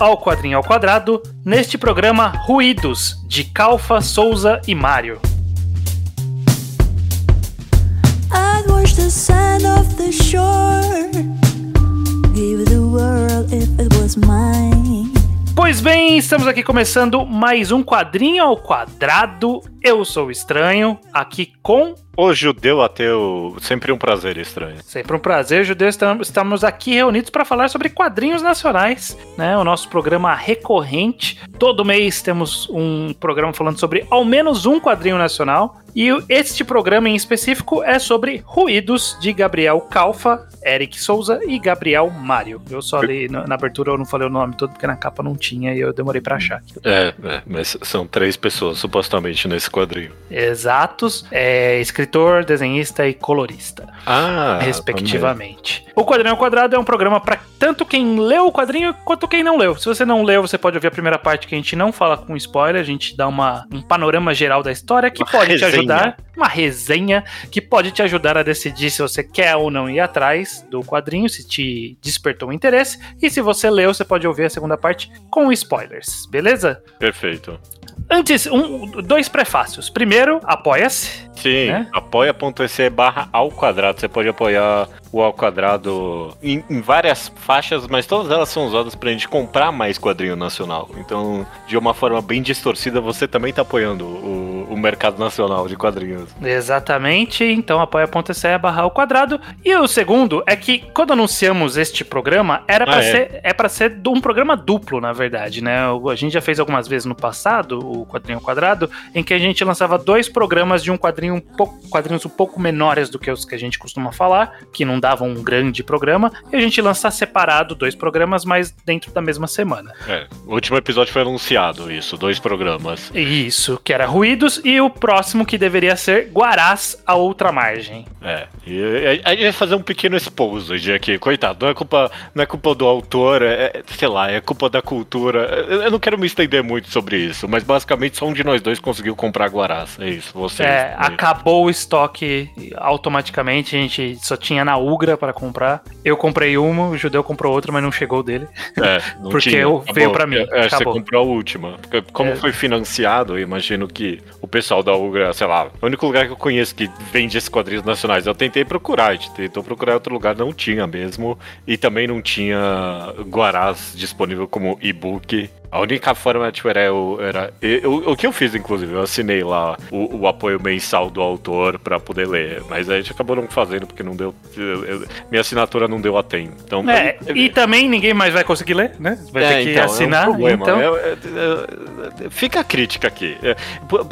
Ao Quadrinho ao Quadrado, neste programa Ruídos, de Calfa, Souza e Mário. I'd watch the sand off the shore Give the world if it was mine Pois bem, estamos aqui começando mais um Quadrinho ao Quadrado. Eu sou o Estranho, aqui com o judeu ateu, sempre um prazer estranho. Sempre um prazer, judeu. Estamos aqui reunidos para falar sobre quadrinhos nacionais, né? O nosso programa recorrente. Todo mês temos um programa falando sobre ao menos um quadrinho nacional. E este programa em específico é sobre Ruídos de Gabriel Calfa, Eric Souza e Gabriel Mário. Eu só li na, na, abertura, eu não falei o nome todo porque na capa não tinha e eu demorei para achar. É, é, mas são três pessoas supostamente nesse quadrinho. Exatos. É escrito escritor, desenhista e colorista. Ah, respectivamente. Também. O Quadrinho ao Quadrado é um programa para tanto quem leu o quadrinho quanto quem não leu. Se você não leu, você pode ouvir a primeira parte que a gente não fala com spoiler, a gente dá uma, um panorama geral da história que uma pode resenha. te ajudar, uma resenha que pode te ajudar a decidir se você quer ou não ir atrás do quadrinho, se te despertou o interesse. E se você leu, você pode ouvir a segunda parte com spoilers, beleza? Perfeito. Antes, um, dois prefácios. Primeiro, apoia-se. Sim, né? apoia.se barra ao quadrado. Você pode apoiar o ao quadrado em, em, várias faixas, mas todas elas são usadas pra gente comprar mais quadrinho nacional. Então, de uma forma bem distorcida, você também tá apoiando o, o mercado nacional de quadrinhos. Exatamente, então apoia.se barra ao quadrado. E o segundo é que quando anunciamos este programa, era para ah, é? ser é para ser um programa duplo, na verdade, né? A gente já fez algumas vezes no passado, o quadrinho ao quadrado, em que a gente lançava dois programas de um quadrinho um pouco, quadrinhos um pouco menores do que os que a gente costuma falar, que não dava um grande programa, e a gente lança separado dois programas, mas dentro da mesma semana. É, o último episódio foi anunciado isso, dois programas. Isso, que era Ruídos, e o próximo que deveria ser Guarás, a outra margem. É, e a gente vai fazer um pequeno exposed aqui, coitado, não é culpa, não é culpa do autor, é, é, sei lá, é culpa da cultura. Eu não quero me estender muito sobre isso, mas basicamente só um de nós dois conseguiu comprar Guarás, é isso, vocês. É, acabou o estoque automaticamente, a gente só tinha na Ugra para comprar. Eu comprei uma, o judeu comprou outra, mas não chegou dele. É, não porque tinha. Eu, veio para mim. É, você comprou a última. Como é. foi financiado, eu imagino que o pessoal da Ugra, sei lá, o único lugar que eu conheço que vende esses quadrinhos nacionais, eu tentei procurar, a gente tentou procurar outro lugar, não tinha mesmo. E também não tinha Guarás disponível como e-book. A única forma, tipo, era, eu, era eu, o que eu fiz, inclusive, eu assinei lá o, o apoio mensal do autor para poder ler, mas a gente acabou não fazendo porque não deu, eu, minha assinatura não deu a tempo. Então, é, e também ninguém mais vai conseguir ler, né? Vai é, ter que então, assinar. É um então... É, é, é, fica a crítica aqui.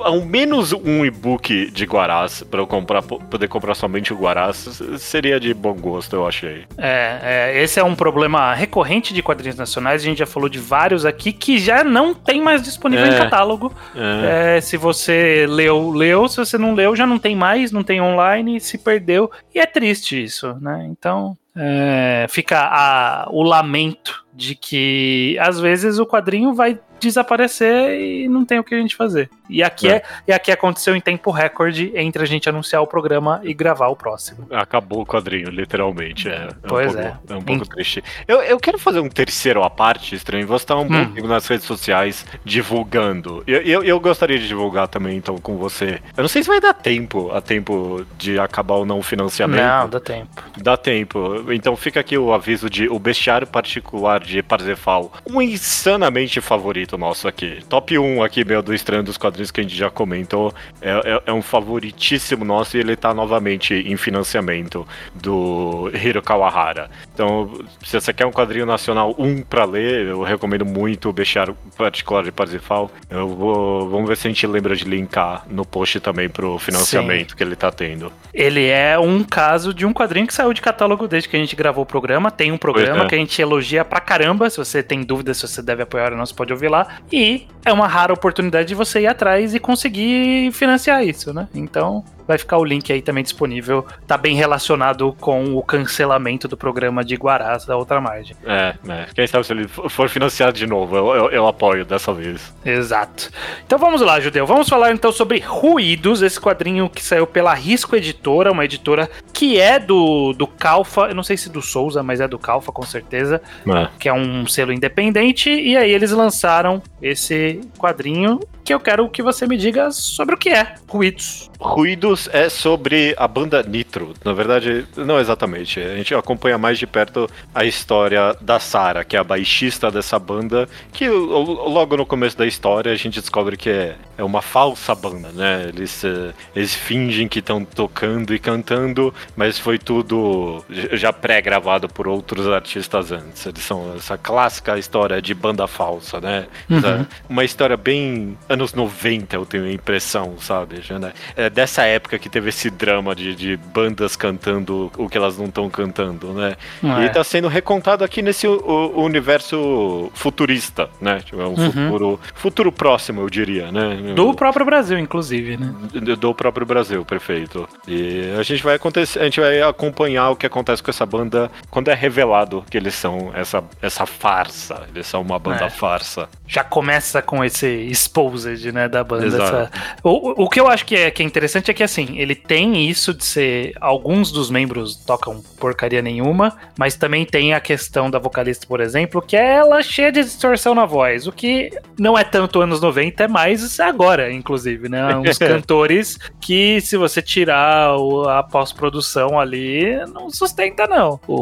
ao menos um e-book de Guarás para eu comprar, poder comprar somente o Guarás seria de bom gosto, eu achei. É, esse é um problema recorrente de quadrinhos nacionais. A gente já falou de vários aqui que que já não tem mais disponível é, em catálogo. É. É, se você leu, leu. Se você não leu, já não tem mais, não tem online, se perdeu. E é triste isso, né? Então, é, fica a, o lamento de que às vezes o quadrinho vai desaparecer e não tem o que a gente fazer. E aqui é. é. e aqui aconteceu em tempo recorde entre a gente anunciar o programa e gravar o próximo. Acabou o quadrinho, literalmente. É, pois é. Um pouco, é. é um pouco triste. Eu, eu quero fazer um terceiro à parte, estranho. Você está um hum. pouco nas redes sociais divulgando. Eu, eu, eu, gostaria de divulgar também, então, com você. Eu não sei se vai dar tempo a tempo de acabar ou não o financiamento. Não, dá tempo. Dá tempo. Então fica aqui o aviso de o bestiário particular de Parzefal. Um insanamente favorito favorito nosso aqui. Top 1 aqui, meu, do Estranho dos Quadrinhos que a gente já comentou. É, é, é, um favoritíssimo nosso e ele tá novamente em financiamento do Hiro Kawahara. Então, se você quer um quadrinho nacional 1 pra ler, eu recomendo muito o Bestiário Particular de Parzifal. Eu vou, vamos ver se a gente lembra de linkar no post também pro financiamento Sim. que ele tá tendo. Ele é um caso de um quadrinho que saiu de catálogo desde que a gente gravou o programa. Tem um programa é. que a gente elogia pra caramba. Se você tem dúvidas se você deve apoiar o nosso, pode ouvir lá lá. E é uma rara oportunidade de você ir atrás e conseguir financiar isso, né? Então, vai ficar o link aí também disponível. Tá bem relacionado com o cancelamento do programa de Guarás da outra margem. É, é. Quem sabe se ele for financiado de novo, eu, eu, eu apoio dessa vez. Exato. Então vamos lá, Judeu. Vamos falar então sobre Ruídos, esse quadrinho que saiu pela Risco Editora, uma editora que é do, do Calfa, eu não sei se do Souza, mas é do Calfa com certeza, é. que é um selo independente, e aí eles lançaram esse quadrinho que eu quero que você me diga sobre o que é Ruídos. Ruídos é sobre a banda Nitro. Na verdade, não exatamente. A gente acompanha mais de perto a história da Sara, que é a baixista dessa banda, que logo no começo da história a gente descobre que é, é uma falsa banda, né? Eles, eh, eles fingem que estão tocando e cantando, mas foi tudo já pré-gravado por outros artistas antes. Eles são essa clássica história de banda falsa, né? Uhum. Uma história bem anos 90, eu tenho a impressão, sabe? Né? É dessa época que teve esse drama de, de bandas cantando o que elas não estão cantando, né? É. E tá sendo recontado aqui nesse o, o universo futurista, né? Tipo, é um uhum. futuro, futuro próximo, eu diria, né? Do próprio Brasil, inclusive, né? Do, do próprio Brasil, perfeito. E a gente vai acontecer, a gente vai acompanhar o que acontece com essa banda quando é revelado que eles são essa, essa farsa, eles são uma banda é. farsa. Já começa com esse expose Né, da banda. Essa... O, o que eu acho que é, que é interessante é que, assim, ele tem isso de ser... Alguns dos membros tocam porcaria nenhuma, mas também tem a questão da vocalista, por exemplo, que é ela cheia de distorção na voz, o que não é tanto anos 90, é mais agora, inclusive, né? Uns cantores que, se você tirar a pós-produção ali, não sustenta, não. O,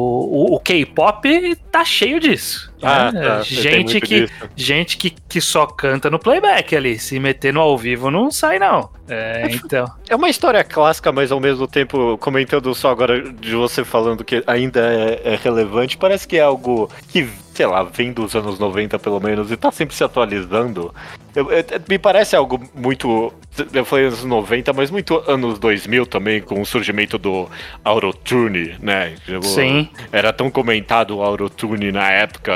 o, o K-pop tá cheio disso. Ah, né? tá. gente que, gente que, que só canta no playback ali ali. Se meter no ao vivo não sai, não. É, é, então. É uma história clássica, mas ao mesmo tempo, comentando só agora de você falando que ainda é, é relevante, parece que é algo que sei lá, vem dos anos 90 pelo menos, e tá sempre se atualizando. Eu, eu, me parece algo muito. Eu falei anos 90, mas muito anos 2000 também, com o surgimento do Autotune, né? Sim. Era tão comentado o Autotune na época,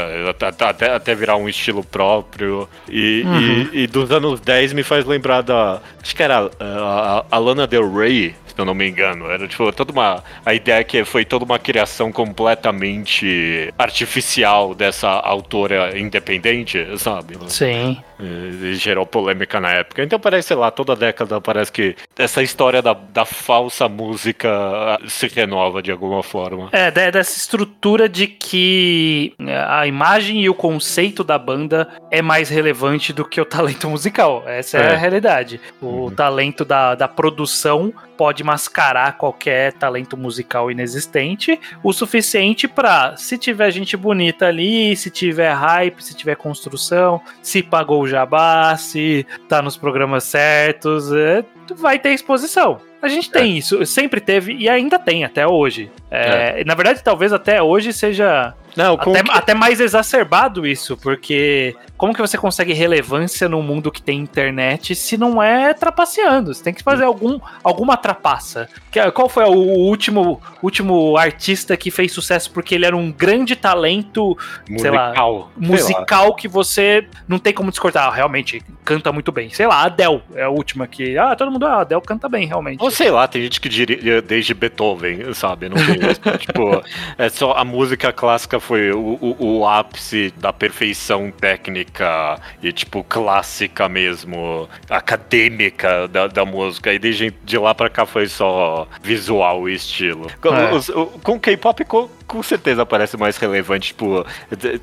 até, até virar um estilo próprio. E, uhum. e, e, dos anos 10 me faz lembrar da. Acho que era a, a Lana Del Rey se eu não me engano. Era tipo toda uma. A ideia que foi toda uma criação completamente artificial dessa autora independente, sabe? Sim. E gerou polêmica na época. Então parece, sei lá, toda década parece que essa história da, da falsa música ah, se renova de alguma forma. É, dessa estrutura de que a imagem e o conceito da banda é mais relevante do que o talento musical. Essa é, é a realidade. O uhum. talento da, da produção pode mascarar qualquer talento musical inexistente o suficiente para, se tiver gente bonita ali, se tiver hype, se tiver construção, se pagou o jabá, se tá nos programas certos, é, vai ter exposição. A gente tem é. isso, sempre teve e ainda tem até hoje. É, é. Na verdade, talvez até hoje seja não, até, que... até, mais exacerbado isso, porque como que você consegue relevância num mundo que tem internet se não é trapaceando? Você tem que fazer algum, alguma trapaça. Qual foi o último, último artista que fez sucesso porque ele era um grande talento, musical, sei lá, musical lá. que você não tem como descortar. Ah, realmente, canta muito bem. Sei lá, Adele é a última que. Ah, todo mundo, ah, Adele canta bem, realmente. Ou sei lá, tem gente que diria desde Beethoven, sabe? Não tem, tipo, é só a música clássica foi o, o, o, ápice da perfeição técnica e, tipo, clássica mesmo, acadêmica da, da música. E desde de lá pra cá foi só visual e estilo. É. Com, K-pop, com, certeza parece mais relevante, tipo,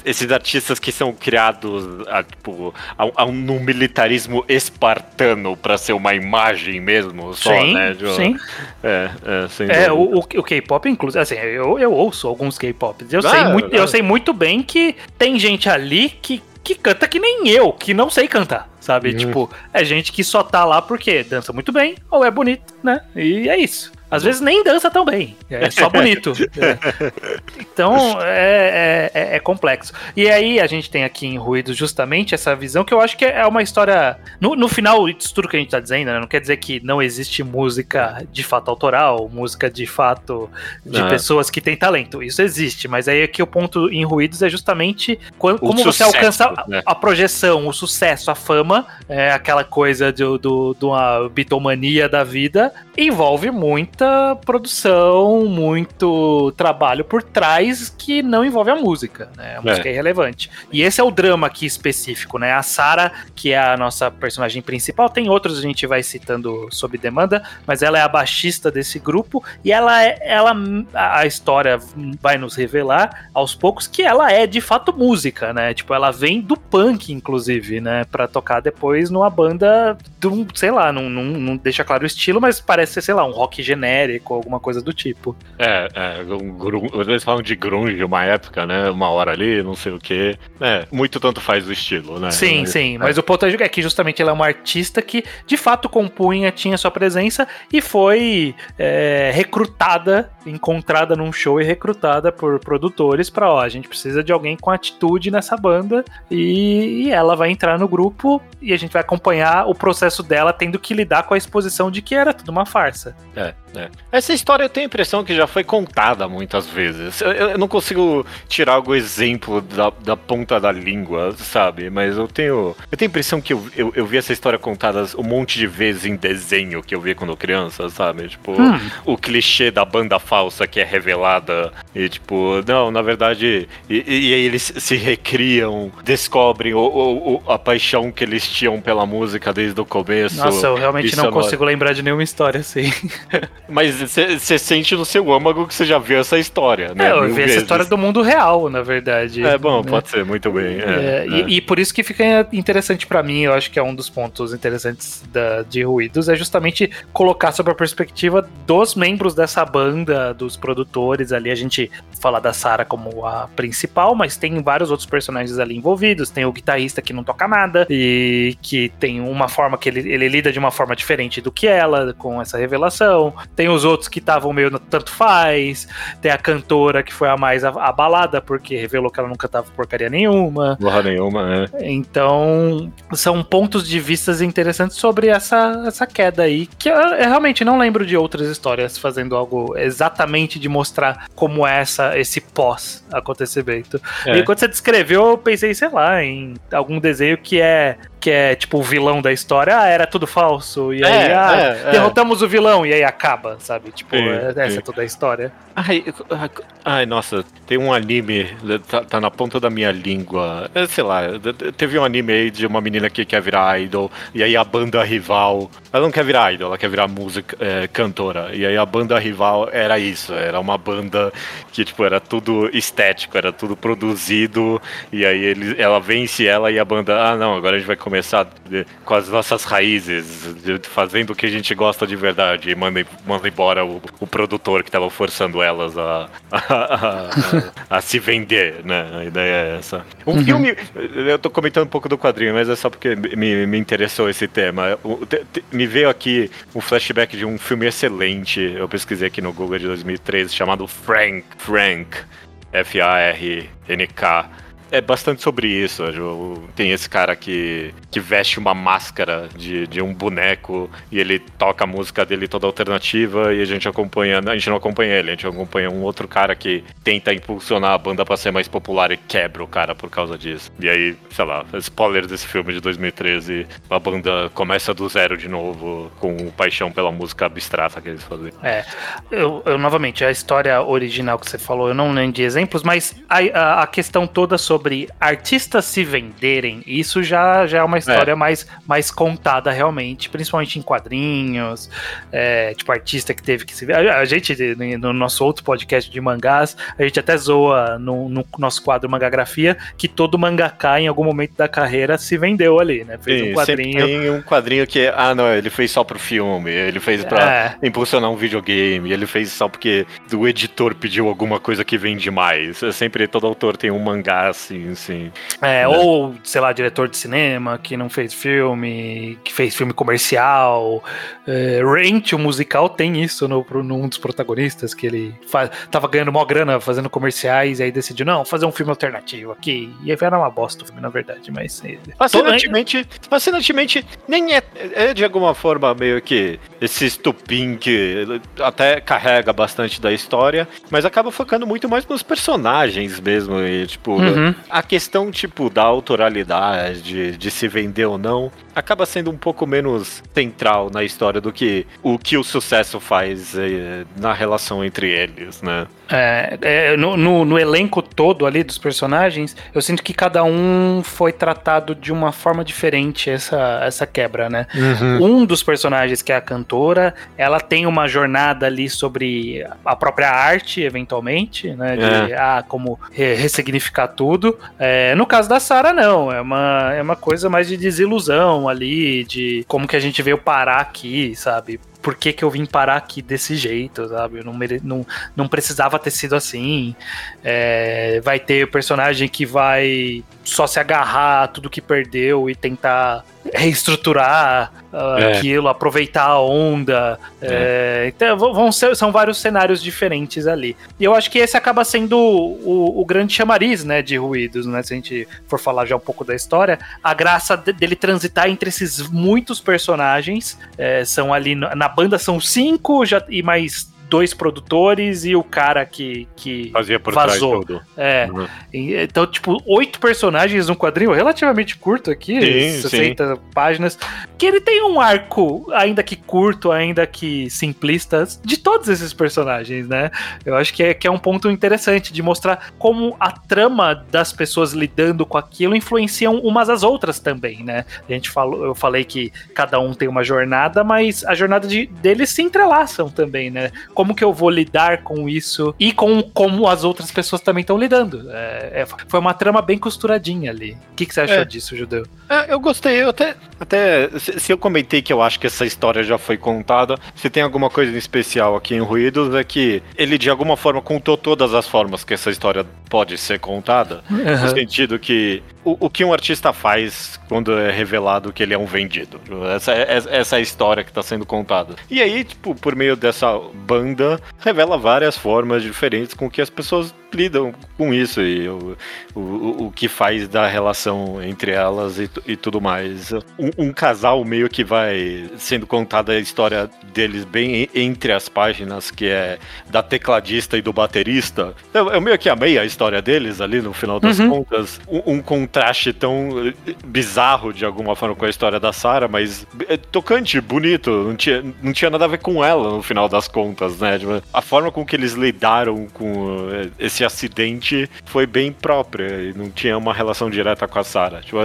esses artistas que são criados a, tipo, a, a, num militarismo espartano pra ser uma imagem mesmo, só, sim, né? Tipo, sim. É, é, é o, o K-pop, inclusive, assim, eu, eu ouço alguns K-pops. Eu, ah, sei muito, eu sei muito bem que tem gente ali que, que canta que nem eu, que não sei cantar sabe? Uhum. Tipo, é gente que só tá lá porque dança muito bem ou é bonito, né? E é isso. Às vezes nem dança tão bem, é só bonito. é. Então é, é, é, complexo. E aí a gente tem aqui em Ruídos justamente essa visão que eu acho que é uma história. No, no final, isso tudo que a gente tá dizendo, né, não quer dizer que não existe música de fato autoral, música de fato de é. pessoas que têm talento. Isso existe, mas aí aqui o ponto em Ruídos é justamente quando, como sucesso, você alcança né? a, a, projeção, o sucesso, a fama, é aquela coisa de, do, de uma bitomania da vida, envolve muita produção, muito trabalho por trás que não envolve a música, né? A música é, é irrelevante. E esse é o drama aqui específico, né? A Sarah, que é a nossa personagem principal, tem outros a gente vai citando sob demanda, mas ela é a baixista desse grupo e ela é, ela a história vai nos revelar aos poucos que ela é de fato música, né? Tipo, ela vem do punk inclusive, né, para tocar depois numa banda de um, sei lá, não, não, não deixa claro o estilo, mas parece ser, sei lá, um rock genérico, alguma coisa do tipo. É, é um, eles falam de grunge uma época, né? Uma hora ali, não sei o quê. É, muito tanto faz o estilo, né? Sim, sim. É. Mas o ponto é que justamente ela é uma artista que de fato compunha, tinha sua presença e foi é, recrutada, encontrada num show e recrutada por produtores para, ó, a gente precisa de alguém com atitude nessa banda e, e ela vai entrar no grupo e a gente vai acompanhar o processo dela tendo que lidar com a exposição de que era tudo uma farsa. É, é. Essa história eu tenho a impressão que já foi contada muitas vezes. Eu, eu não consigo tirar algum exemplo da, da, ponta da língua, sabe? Mas eu tenho. Eu tenho a impressão que eu, eu, eu, vi essa história contada um monte de vezes em desenho que eu vi quando criança, sabe? Tipo, hum. o clichê da banda falsa que é revelada. E tipo, não, na verdade. E, e aí eles se recriam, descobrem o, o, o, a paixão que eles tinham pela música desde o começo. Nossa, eu realmente não consigo lembrar de nenhuma história assim. Mas você sente no seu âmago que você já viu essa história, né? É, eu vi essa história do mundo real, na verdade. É bom, né? pode ser, muito bem. É, é, e, é. e, por isso que fica interessante para mim, eu acho que é um dos pontos interessantes da, de Ruídos, é justamente colocar sobre a perspectiva dos membros dessa banda, dos produtores ali. A gente fala da Sarah como a principal, mas tem vários outros personagens ali envolvidos. Tem o guitarrista que não toca nada e que tem uma forma que ele, ele lida de uma forma diferente do que ela, com essa revelação. Tem os outros que estavam meio no tanto faz. Tem a cantora que foi a mais abalada porque revelou que ela não cantava porcaria nenhuma. Porra nenhuma, é. Então, são pontos de vistas interessantes sobre essa, essa queda aí, que eu, eu realmente não lembro de outras histórias fazendo algo exatamente de mostrar como é essa, esse pós-acontecimento. É. E quando você descreveu, eu pensei, sei lá, em algum desenho que é que é tipo o vilão da história, ah, era tudo falso, e aí, é, ah, é, é. derrotamos é. o vilão, e aí acaba, sabe? Tipo, é, essa é toda a história. Ai, ai, nossa, tem um anime, tá, tá, na ponta da minha língua, sei lá, teve um anime aí de uma menina que quer virar idol, e aí a banda rival, ela não quer virar idol, ela quer virar música, é, cantora, e aí a banda rival era isso, era uma banda que, tipo, era tudo estético, era tudo produzido, e aí ele, ela vence ela e a banda, ah, não, agora a gente vai começar com as nossas raízes, fazendo o que a gente gosta de verdade, e manda, manda embora o, o produtor que estava forçando elas a, a, a, a, se vender, né? A ideia é essa. Um uhum. filme, eu tô comentando um pouco do quadrinho, mas é só porque me, me interessou esse tema. Me veio aqui um flashback de um filme excelente, eu pesquisei aqui no Google de 2013, chamado Frank, Frank, F-A-R-N-K é bastante sobre isso. Tem esse cara que, que veste uma máscara de, de um boneco e ele toca a música dele toda alternativa e a gente acompanha. A gente não acompanha ele, a gente acompanha um outro cara que tenta impulsionar a banda para ser mais popular e quebra o cara por causa disso. E aí, sei lá, spoiler desse filme de 2013, a banda começa do zero de novo com paixão pela música abstrata que eles fazem. É, eu, eu novamente, a história original que você falou, eu não lembro de exemplos, mas a, a, a questão toda sobre sobre artistas se venderem, isso já, já é uma história é. Mais, mais contada realmente, principalmente em quadrinhos, é, tipo artista que teve que se vender. A, gente, no nosso outro podcast de mangás, a gente até zoa no, no nosso quadro Mangagrafia que todo mangaká em algum momento da carreira se vendeu ali, né? Fez Sim, um quadrinho. Tem um quadrinho que, ah, não, ele fez só pro filme, ele fez pra é. impulsionar um videogame, ele fez só porque o editor pediu alguma coisa que vende mais. É sempre todo autor tem um mangá assim, sim, sim. É, é, Ou, sei lá, diretor de cinema que não fez filme, que fez filme comercial. É, Rent, o musical, tem isso no, num dos protagonistas, que ele faz, tava ganhando mó grana fazendo comerciais e aí decidiu, não, fazer um filme alternativo aqui. E aí era uma bosta o filme, na verdade, mas... É, fascinantemente, fascinantemente nem é, é de alguma forma meio que esse estupim que até carrega bastante da história, mas acaba focando muito mais nos personagens mesmo. E, tipo, uhum. A questão, tipo, da autoralidade, de, se vender ou não, acaba sendo um pouco menos central na história do que o que o sucesso faz eh, na relação entre eles, né? É, é, no, no, no, elenco todo ali dos personagens, eu sinto que cada um foi tratado de uma forma diferente essa, essa quebra, né? Uhum. Um dos personagens, que é a cantora, ela tem uma jornada ali sobre a própria arte, eventualmente, né? De é. ah, como re ressignificar tudo. É, no caso da Sarah, não. É uma, é uma coisa mais de desilusão ali, de como que a gente veio parar aqui, sabe? Por que, que eu vim parar aqui desse jeito, sabe? Eu não, mere... não, não precisava ter sido assim. É... vai ter personagem que vai só se agarrar a tudo que perdeu e tentar reestruturar uh, é. aquilo, aproveitar a onda. É. É, então, vão ser, são vários cenários diferentes ali. E eu acho que esse acaba sendo o, o, grande chamariz né, de ruídos, né? Se a gente for falar já um pouco da história, a graça dele transitar entre esses muitos personagens. É, são ali na banda são cinco já, e mais dois produtores e o cara que, que Fazia por vazou. Trás É. Uhum. Então, tipo, oito personagens num quadrinho relativamente curto aqui, sim, 60 sim. páginas, que ele tem um arco, ainda que curto, ainda que simplista, de todos esses personagens, né? Eu acho que é, que é um ponto interessante de mostrar como a trama das pessoas lidando com aquilo influenciam umas às outras também, né? A gente falou, eu falei que cada um tem uma jornada, mas a jornada de, deles se entrelaçam também, né? Como que eu vou lidar com isso e com como as outras pessoas também estão lidando. É, é, foi uma trama bem costuradinha ali. O que, que você achou é. disso, Judeu? É, eu gostei, eu até, até se eu comentei que eu acho que essa história já foi contada, se tem alguma coisa em especial aqui em Ruídos é que ele de alguma forma contou todas as formas que essa história pode ser contada, uhum. no sentido que o, o, que um artista faz quando é revelado que ele é um vendido. Essa, essa é a história que está sendo contada. E aí, tipo, por meio dessa banda revela várias formas diferentes com que as pessoas lidam com isso e o, o, o que faz da relação entre elas e, e tudo mais. Um, um, casal meio que vai sendo contada a história deles bem entre as páginas, que é da tecladista e do baterista. Eu, eu meio que amei a história deles ali no final das uhum. contas. Um, um, contraste tão bizarro de alguma forma com a história da Sarah, mas é tocante, bonito. Não tinha, não tinha nada a ver com ela no final das contas, né? A forma com que eles lidaram com é, esse esse acidente foi bem própria e não tinha uma relação direta com a Sarah. Tipo,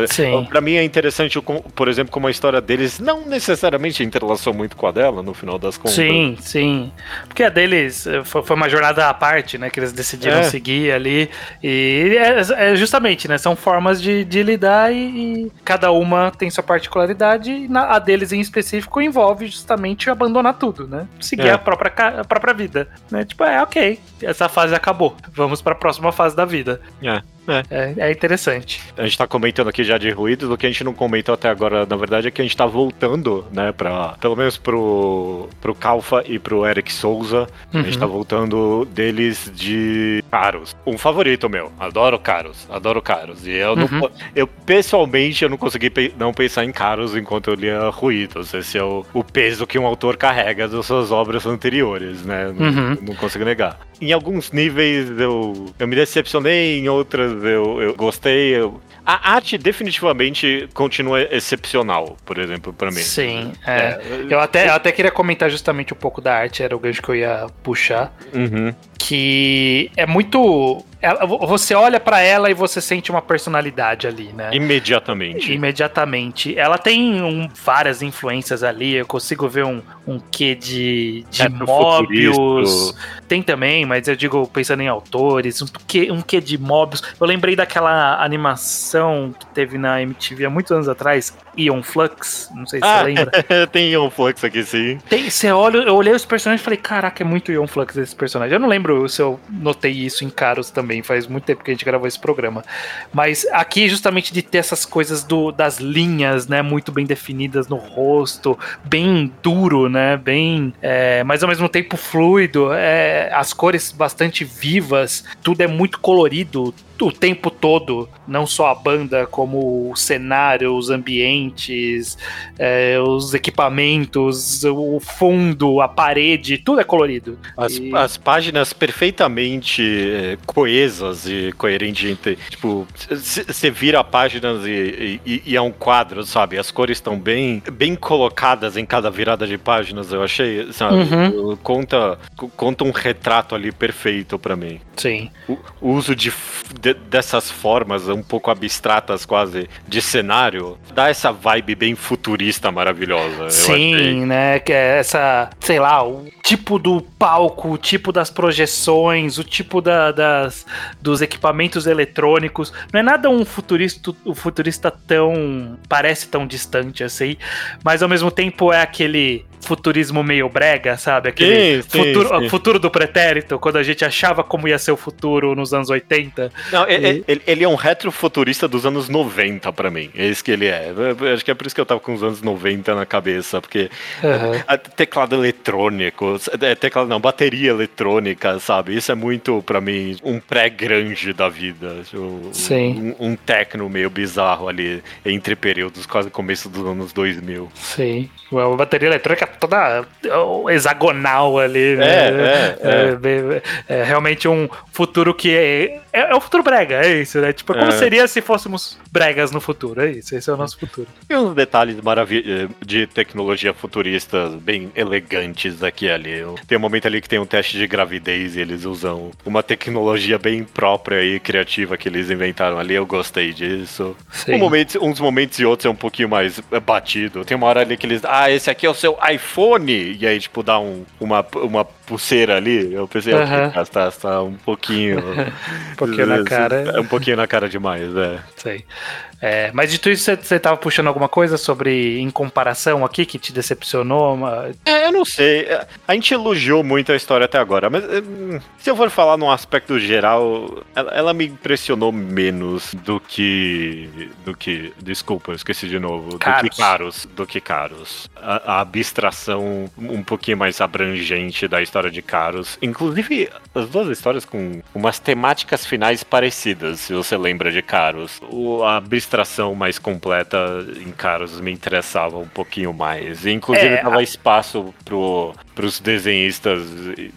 pra mim é interessante, por exemplo, como a história deles não necessariamente interlaçou muito com a dela, no final das contas. Sim, sim. Porque a deles eh, foi uma jornada à parte, né? Que eles decidiram é. seguir ali. E é, é, justamente, né? São formas de, de lidar e, e, cada uma tem sua particularidade. E na, a deles em específico envolve justamente abandonar tudo, né? Seguir é. a, própria, a própria vida. Né? Tipo, é ok, essa fase acabou. Vamos para a próxima fase da vida. É. É. é. é, interessante. A gente tá comentando aqui já de ruídos, o que a gente não comentou até agora, na verdade, é que a gente tá voltando, né, pra, pelo menos pro, pro Calfa e pro Eric Souza, uhum. a gente tá uhum. voltando deles de Caros. Um favorito meu, adoro Caros, adoro Caros. E eu, não, uhum. eu pessoalmente, eu não consegui pe não pensar em Caros enquanto eu lia Ruídos. Esse é o, o peso que um autor carrega das suas obras anteriores, né, não, uhum. não consigo negar. Em alguns níveis eu, eu me decepcionei, em outras eu, eu gostei. Eu... A arte definitivamente continua excepcional, por exemplo, para mim. Sim, é. é. Eu, até, eu até queria comentar justamente um pouco da arte, era o gancho que eu ia puxar. Uhum. Que é muito você olha para ela e você sente uma personalidade ali, né? Imediatamente. Imediatamente. Ela tem um, várias influências ali. Eu consigo ver um, um quê de, de é, Mobius. Tem também, mas eu digo pensando em autores, um quê, um quê de Mobius. Eu lembrei daquela animação que teve na MTV há muitos anos atrás, Ion Flux. Não sei se ah, você lembra. tem Ion Flux aqui, sim. Tem, você olha, eu olhei os personagens e falei, caraca, é muito Ion Flux esse personagem. Eu não lembro se eu notei isso em Caros também também. Faz muito tempo que a gente gravou esse programa. Mas aqui, justamente de ter essas coisas do, das linhas, né? Muito bem definidas no rosto, bem duro, né? Bem. É, mas ao mesmo tempo fluido. É, as cores bastante vivas. Tudo é muito colorido o tempo todo, não só a banda, como o cenário, os ambientes, é, os equipamentos, o fundo, a parede, tudo é colorido. As, e... as páginas perfeitamente é, coesas e coerentes. Tipo, você vira páginas e, e, e, é um quadro, sabe? As cores estão bem, bem colocadas em cada virada de páginas, eu achei, sabe? Uhum. Conta, conta um retrato ali perfeito para mim. Sim. O, o uso de de, dessas formas um pouco abstratas quase de cenário, dá essa vibe bem futurista maravilhosa. Sim, né? Que é essa, sei lá, o tipo do palco, o tipo das projeções, o tipo da, das, dos equipamentos eletrônicos. Não é nada um futurista, um futurista tão. parece tão distante assim, mas ao mesmo tempo é aquele futurismo meio brega, sabe? Aquele sim, futuro, sim, sim. futuro do pretérito, quando a gente achava como ia ser o futuro nos anos 80. Não, e... ele, ele, é um retrofuturista dos anos 90 para mim. É isso que ele é. Acho que é por isso que eu tava com os anos 90 na cabeça, porque uhum. teclado eletrônico, é, teclado não, bateria eletrônica, sabe? Isso é muito para mim um pré-grunge da vida. Tipo, sim. Um, um techno meio bizarro ali entre períodos, quase começo dos anos 2000. Sim. Uma bateria eletrônica toda hexagonal ali. Né? É, é, é. é, é realmente um futuro que é, é, é, o futuro brega, é isso, né? Tipo, como é. seria se fôssemos bregas no futuro? É isso, esse é o nosso futuro. E uns detalhes maravilhosos de tecnologia futurista bem elegantes aqui e ali. Tem um momento ali que tem um teste de gravidez e eles usam uma tecnologia bem própria e criativa que eles inventaram ali. Eu gostei disso. Um momento, uns momentos e outros é um pouquinho mais batido. Tem uma hora ali que eles. Ah, esse aqui é o seu iPhone! E aí, tipo, dá um, uma, uma pulseira ali. Eu pensei, uhum. okay, tá, tá um pouquinho. um pouquinho na cara. É um pouquinho na cara demais, é. Sei. É, mas de tudo isso, você estava puxando alguma coisa sobre em comparação aqui que te decepcionou? É, eu não sei. A gente elogiou muito a história até agora, mas eh, se eu for falar num aspecto geral, ela, ela me impressionou menos do que. do que. Desculpa, eu esqueci de novo. Caros. Do que Caros. Do que Caros. A, a abstração um pouquinho mais abrangente da história de Caros. Inclusive, as duas histórias com umas temáticas finais parecidas, se você lembra de Caros. O, a abstração mais completa em Caros me interessava um pouquinho mais. E, inclusive, é, dava a... espaço pro, pros desenhistas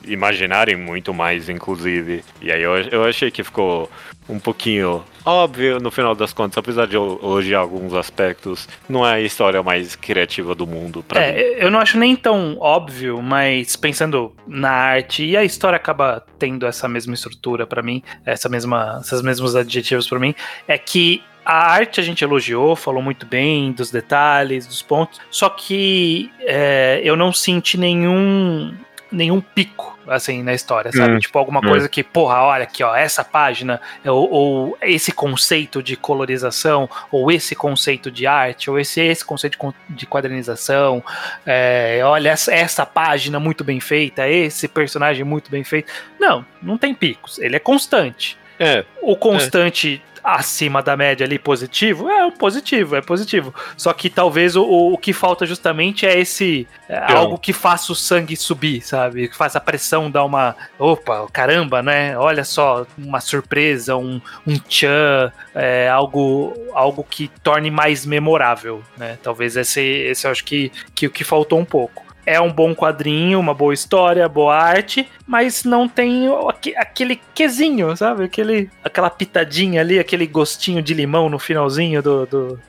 imaginarem muito mais, inclusive. E aí eu, eu achei que ficou um pouquinho óbvio no final das contas, apesar de eu elogiar alguns aspectos, não é a história mais criativa do mundo. Pra é, mim. eu não acho nem tão óbvio, mas pensando na arte, e a história acaba tendo essa mesma estrutura para mim, essa mesma, esses mesmos adjetivos para mim, é que a arte a gente elogiou, falou muito bem dos detalhes, dos pontos, só que é, eu não senti nenhum nenhum pico assim na história, sabe? Hum, tipo alguma hum. coisa que, porra, olha aqui, ó, essa página ou, ou, esse conceito de colorização ou esse conceito de arte ou esse esse conceito de quadrinização, é, olha essa, essa página muito bem feita, esse personagem muito bem feito. Não, não tem picos. Ele é constante. É. O constante acima da média ali positivo, é positivo, é positivo. Só que talvez o, o que falta justamente é esse é, algo que faça o sangue subir, sabe? Que faça a pressão dar uma. Opa, caramba, né? Olha só, uma surpresa, um, um tchan, é, algo, algo que torne mais memorável, né? Talvez esse, esse eu acho que, que o que faltou um pouco é um bom quadrinho, uma boa história, boa arte, mas não tem aquele quesinho, sabe? Aquele, aquela pitadinha ali, aquele gostinho de limão no finalzinho do, do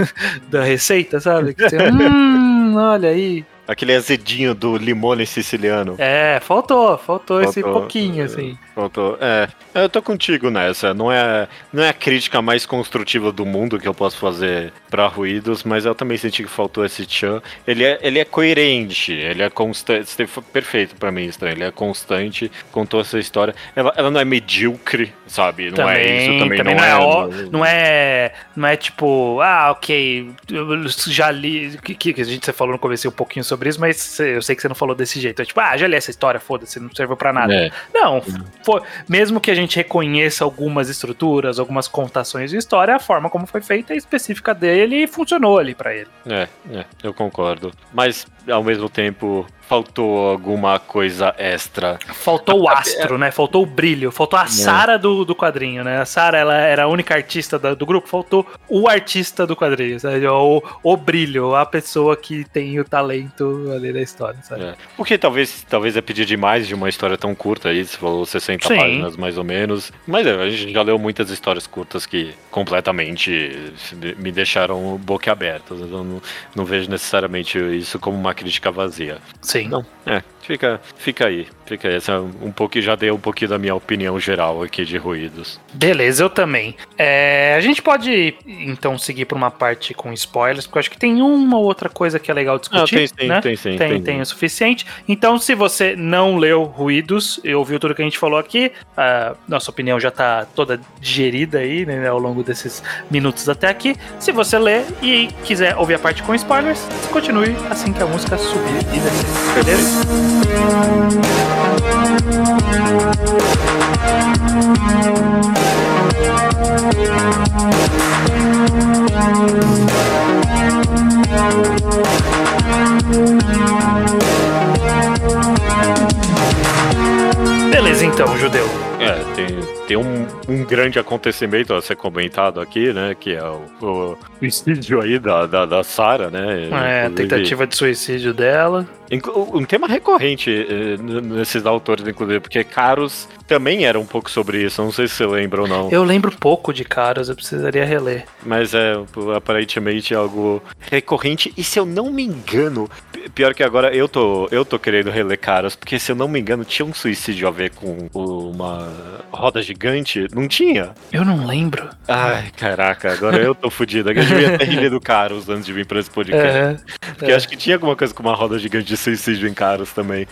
da receita, sabe? Que você, hum, olha aí. Aquele azedinho do limone siciliano. É, faltou, faltou, faltou esse pouquinho, assim. Faltou. É, eu tô contigo nessa. Não é, não é a crítica mais construtiva do mundo que eu posso fazer para ruídos, mas eu também senti que faltou esse Chan. Ele é, ele é coerente, ele é constante. Perfeito para mim, estranho. Ele é constante, contou essa história. Ela, ela não é medíocre, sabe? Não também, é isso também. também não, não, é, ó, não é. Não é tipo, ah, ok, eu já li. Que, que a gente você falou no começo um pouquinho sobre isso, mas eu sei que você não falou desse jeito. É tipo, ah, já li essa história, foda-se, não serve para nada. É. Não, foi, mesmo que a gente reconheça algumas estruturas, algumas contações de história, a forma como foi feita é específica dele e funcionou ali para ele. É, é, eu concordo. Mas ao mesmo tempo faltou alguma coisa extra. Faltou o astro, né? Faltou o brilho. Faltou a é. Sara do, do quadrinho, né? A Sara, ela era a única artista da, do grupo. Faltou o artista do quadrinho, sabe? O, o brilho, a pessoa que tem o talento ali da história, sabe? É. O que talvez, talvez é pedir demais de uma história tão curta aí. Você falou 60 Sim. páginas, mais ou menos. Mas é, a gente já leu muitas histórias curtas que completamente me deixaram boquiabertas. Eu não, não vejo necessariamente isso como uma crítica vazia. Sim. Não, é, fica, fica aí. Fica aí. Essa, um pouquinho, já dei um pouquinho da minha opinião geral aqui de ruídos. Beleza, eu também. É, a gente pode, então, seguir para uma parte com spoilers, porque eu acho que tem uma ou outra coisa que é legal discutir. Ah, tem, tem, né? tem, sim, tem, tem, tem o suficiente. Então, se você não leu Ruídos e ouviu tudo que a gente falou aqui, a nossa opinião já está toda digerida aí, né, ao longo desses minutos até aqui. Se você ler e quiser ouvir a parte com spoilers, continue assim que a música subir e descer. Beleza? Beleza então, judeu. É, tem, tem um, um grande acontecimento a ser comentado aqui, né? Que é o, o suicídio aí da, da, da Sarah, né? É, Inclusive, tentativa de suicídio dela. Um tema recorrente eh, nesses autores, inclusive, porque Caros também era um pouco sobre isso, não sei se você lembra ou não. Eu lembro pouco de Caros, eu precisaria reler. Mas é aparentemente algo recorrente, e se eu não me engano, pior que agora eu tô, eu tô querendo reler Caros, porque se eu não me engano, tinha um suicídio a ver com uma roda gigante, não tinha? Eu não lembro. Ai, caraca, agora eu tô fudido. Eu devia ter relido Caros antes de vir pra esse podcast. É, porque é. acho que tinha alguma coisa com uma roda gigante de suicídio em Caros também.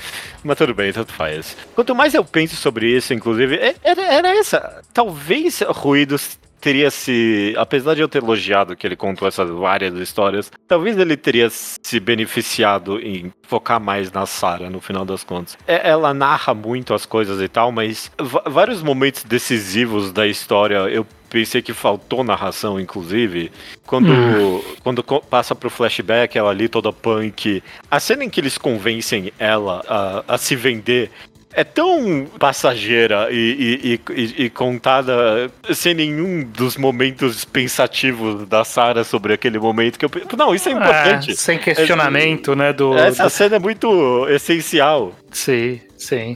Mas tudo bem, tanto faz. Quanto mais eu penso sobre isso, inclusive, é, era, era essa. Talvez ruídos teria se. Apesar de eu ter elogiado que ele contou essas várias histórias, talvez ele teria se beneficiado em focar mais na Sarah no final das contas. É, ela narra muito as coisas e tal, mas vários momentos decisivos da história eu pensei que faltou narração, inclusive. Quando, hum. quando passa pro flashback, ela ali toda punk. A cena em que eles convencem ela a, a se vender é tão passageira e, e, e, e, contada sem nenhum dos momentos pensativos da Sarah sobre aquele momento que eu não isso é, é importante. é, sem questionamento é, né do essa do... cena é muito essencial. Sim sim.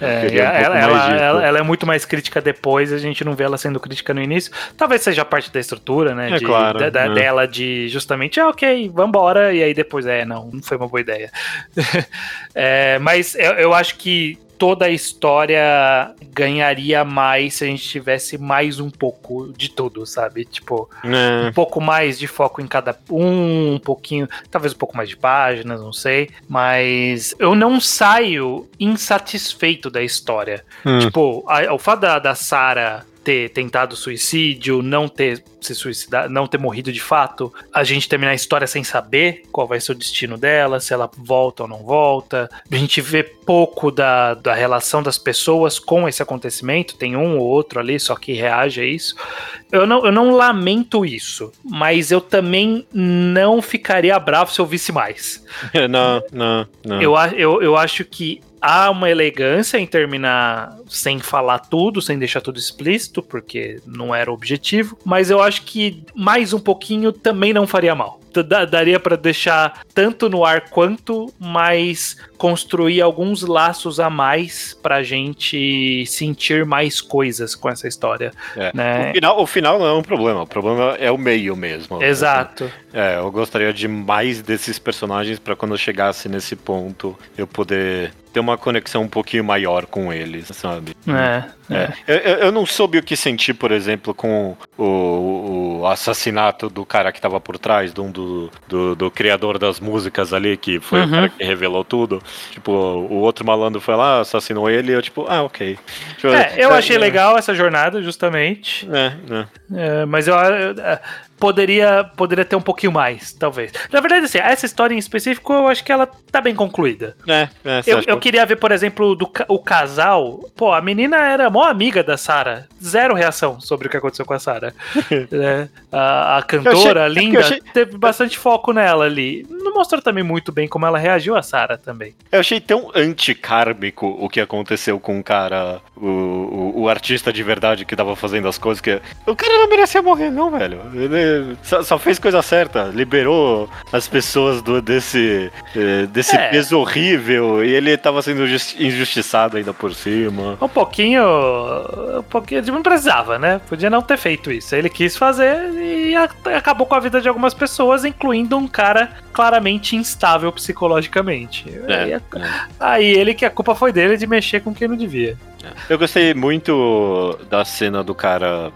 É, é, ela, ela, ela, ela, é muito mais crítica depois a gente não vê ela sendo crítica no início. Talvez seja parte da estrutura né é de, claro, da, da, dela de justamente ah, ok vambora e aí depois é não não foi uma boa ideia. Mas eu, eu acho que toda a história ganharia mais se a gente tivesse mais um pouco de tudo, sabe? Tipo, é. um pouco mais de foco em cada um, um pouquinho, talvez um pouco mais de páginas, não sei. Mas eu não saio insatisfeito da história. Hum. Tipo, a, o fato da, da Sarah ter tentado suicídio, não ter se suicidado, não ter morrido de fato, a gente terminar a história sem saber qual vai ser o destino dela, se ela volta ou não volta. A gente vê pouco da, da relação das pessoas com esse acontecimento, tem um ou outro ali só que reage a isso. Eu não, eu não lamento isso, mas eu também não ficaria bravo se eu visse mais. não, não, não. Eu, eu, eu acho que há uma elegância em terminar sem falar tudo, sem deixar tudo explícito, porque não era o objetivo, mas eu acho que mais um pouquinho também não faria mal. Daria para deixar tanto no ar quanto, mas construir alguns laços a mais pra gente sentir mais coisas com essa história. É. Né? O, final, o final não é um problema, o problema é o meio mesmo. Exato. É, eu gostaria de mais desses personagens para quando eu chegasse nesse ponto eu poder ter uma conexão um pouquinho maior com eles, sabe? É. é. Eu, eu, não soube o que sentir, por exemplo, com o, o assassinato do cara que tava por trás, do, do, do, do criador das músicas ali, que foi uhum. o cara que revelou tudo. Tipo, o outro malandro foi lá, assassinou ele, e eu, tipo, ah, ok. Tipo, é, eu é, achei é, legal essa jornada, justamente. É, é. é mas eu, eu poderia, poderia ter um pouquinho mais, talvez. Na verdade, assim, essa história em específico, eu acho que ela tá bem concluída. É, é eu, eu queria ver, por exemplo, do, o casal. Pô, a menina era mó amiga da Sarah. Zero reação sobre o que aconteceu com a Sarah. é, a, a, cantora, achei, linda, achei... teve bastante foco nela ali. Não mostrou também muito bem como ela reagiu a Sarah também. Eu achei tão anticármico o que aconteceu com o cara, o, o, o artista de verdade que tava fazendo as coisas, que o cara não merecia morrer, não, velho. Ele só, só, fez coisa certa, liberou as pessoas do, desse, eh, desse é. peso horrível e ele tava sendo injustiçado ainda por cima. Um pouquinho. Um pouquinho. Não precisava, né? Podia não ter feito isso. Ele quis fazer e acabou com a vida de algumas pessoas, incluindo um cara claramente instável psicologicamente. É, aí, é. aí ele que a culpa foi dele de mexer com quem não devia. Eu gostei muito da cena do cara.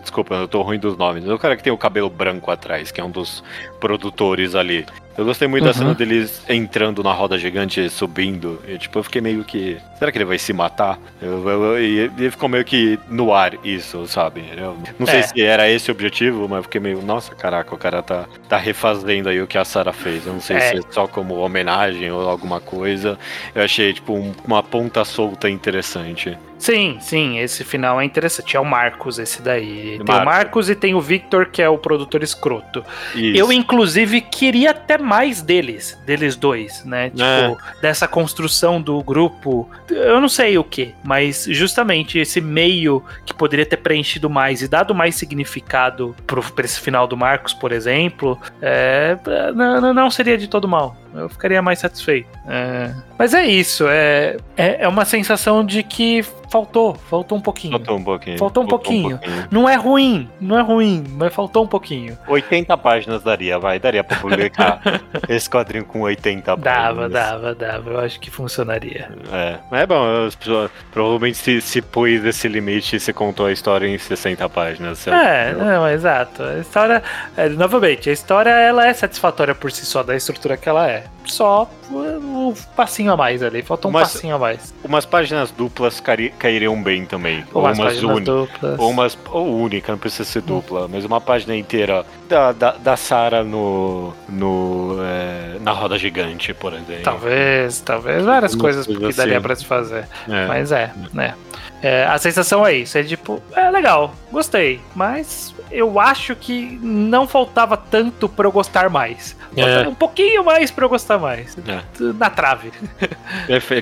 Desculpa, eu tô ruim dos nomes. O cara que tem o cabelo branco atrás, que é um dos produtores ali. Eu gostei muito uhum. da cena deles entrando na roda gigante, subindo. E, tipo, eu fiquei meio que. Será que ele vai se matar? Eu, eu, eu, e ele ficou meio que no ar isso, sabe? Eu não sei é. se era esse o objetivo, mas eu fiquei meio, nossa, caraca, o cara tá, tá refazendo aí o que a Sarah fez. Eu não sei é. se é só como homenagem ou alguma coisa. Eu achei, tipo, um, uma ponta solta interessante. Sim, sim, esse final é interessante. É o Marcos, esse daí. Tem o Marcos e tem o Victor, que é o produtor escroto. Isso. Eu, inclusive, queria até mais deles, deles dois, né? Tipo, é. dessa construção do grupo. Eu não sei o que, mas justamente esse meio que poderia ter preenchido mais e dado mais significado pro, pra esse final do Marcos, por exemplo, é, não, não seria de todo mal eu ficaria mais satisfeito. É... Mas é isso, é, é, é, uma sensação de que faltou, faltou um pouquinho. Faltou um pouquinho. Faltou um, faltou pouquinho. um pouquinho. Não é ruim, não é ruim, mas faltou um pouquinho. 80 páginas daria, vai, daria pra publicar esse quadrinho com 80 páginas. Dava, dava, dava, eu acho que funcionaria. É, mas é bom, as pessoas, provavelmente se, se pôs esse limite e se contou a história em 60 páginas. É, não, exato. A história, é, novamente, a história ela é satisfatória por si só, da estrutura que ela é Bye. Só um passinho a mais ali, falta um umas, passinho a mais. Umas páginas duplas cari, cairiam bem também. Ou umas, umas únicas. Ou umas ou única, não precisa ser dupla, mas uma página inteira da, da, da Sarah no, no, é, na roda gigante, por exemplo. Talvez, talvez várias coisas que assim. daria pra se fazer. É. Mas é, né? É, a sensação é isso, é tipo, é legal, gostei, mas eu acho que não faltava tanto para eu gostar mais. É. Um pouquinho mais para eu gostar mais. É. Na trave.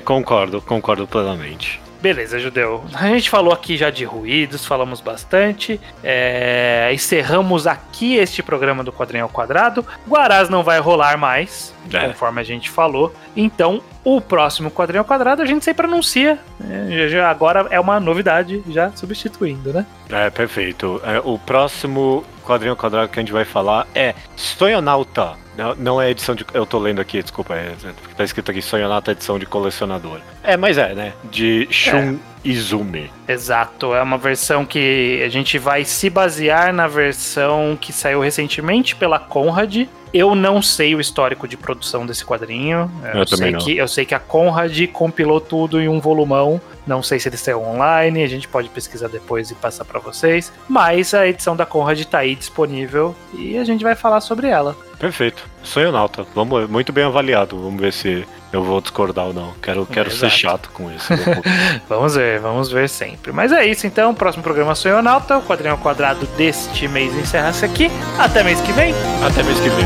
concordo, concordo plenamente. Beleza, Judeu. A gente falou aqui já de ruídos, falamos bastante. É... Encerramos aqui este programa do Quadrinho ao Quadrado. Guarás não vai rolar mais, é. conforme a gente falou. Então, o próximo Quadrinho ao Quadrado a gente sempre anuncia. É, já, agora é uma novidade, já substituindo, né? É, perfeito. É, o próximo Quadrinho ao Quadrado que a gente vai falar é Sonhonauta. Não, não é edição de. Eu tô lendo aqui, desculpa. É, tá escrito aqui Sonhonauta edição de colecionador. É, mas é, né? De Shun é. Izumi. Exato, é uma versão que a gente vai se basear na versão que saiu recentemente pela Conrad. Eu não sei o histórico de produção desse quadrinho. Eu, eu sei não. que eu sei que a Conrad compilou tudo em um volumão. Não sei se ele saiu online, a gente pode pesquisar depois e passar para vocês. Mas a edição da Conrad tá aí disponível e a gente vai falar sobre ela. Perfeito. Sonho Nauta. Vamos, muito bem avaliado. Vamos ver se eu vou discordar ou não. Quero, quero ser chato com isso. vamos ver, vamos ver sempre. Mas é isso então. Próximo programa Sonho Nauta. O quadrinho ao quadrado deste mês encerra-se aqui. Até mês que vem. Até mês que vem.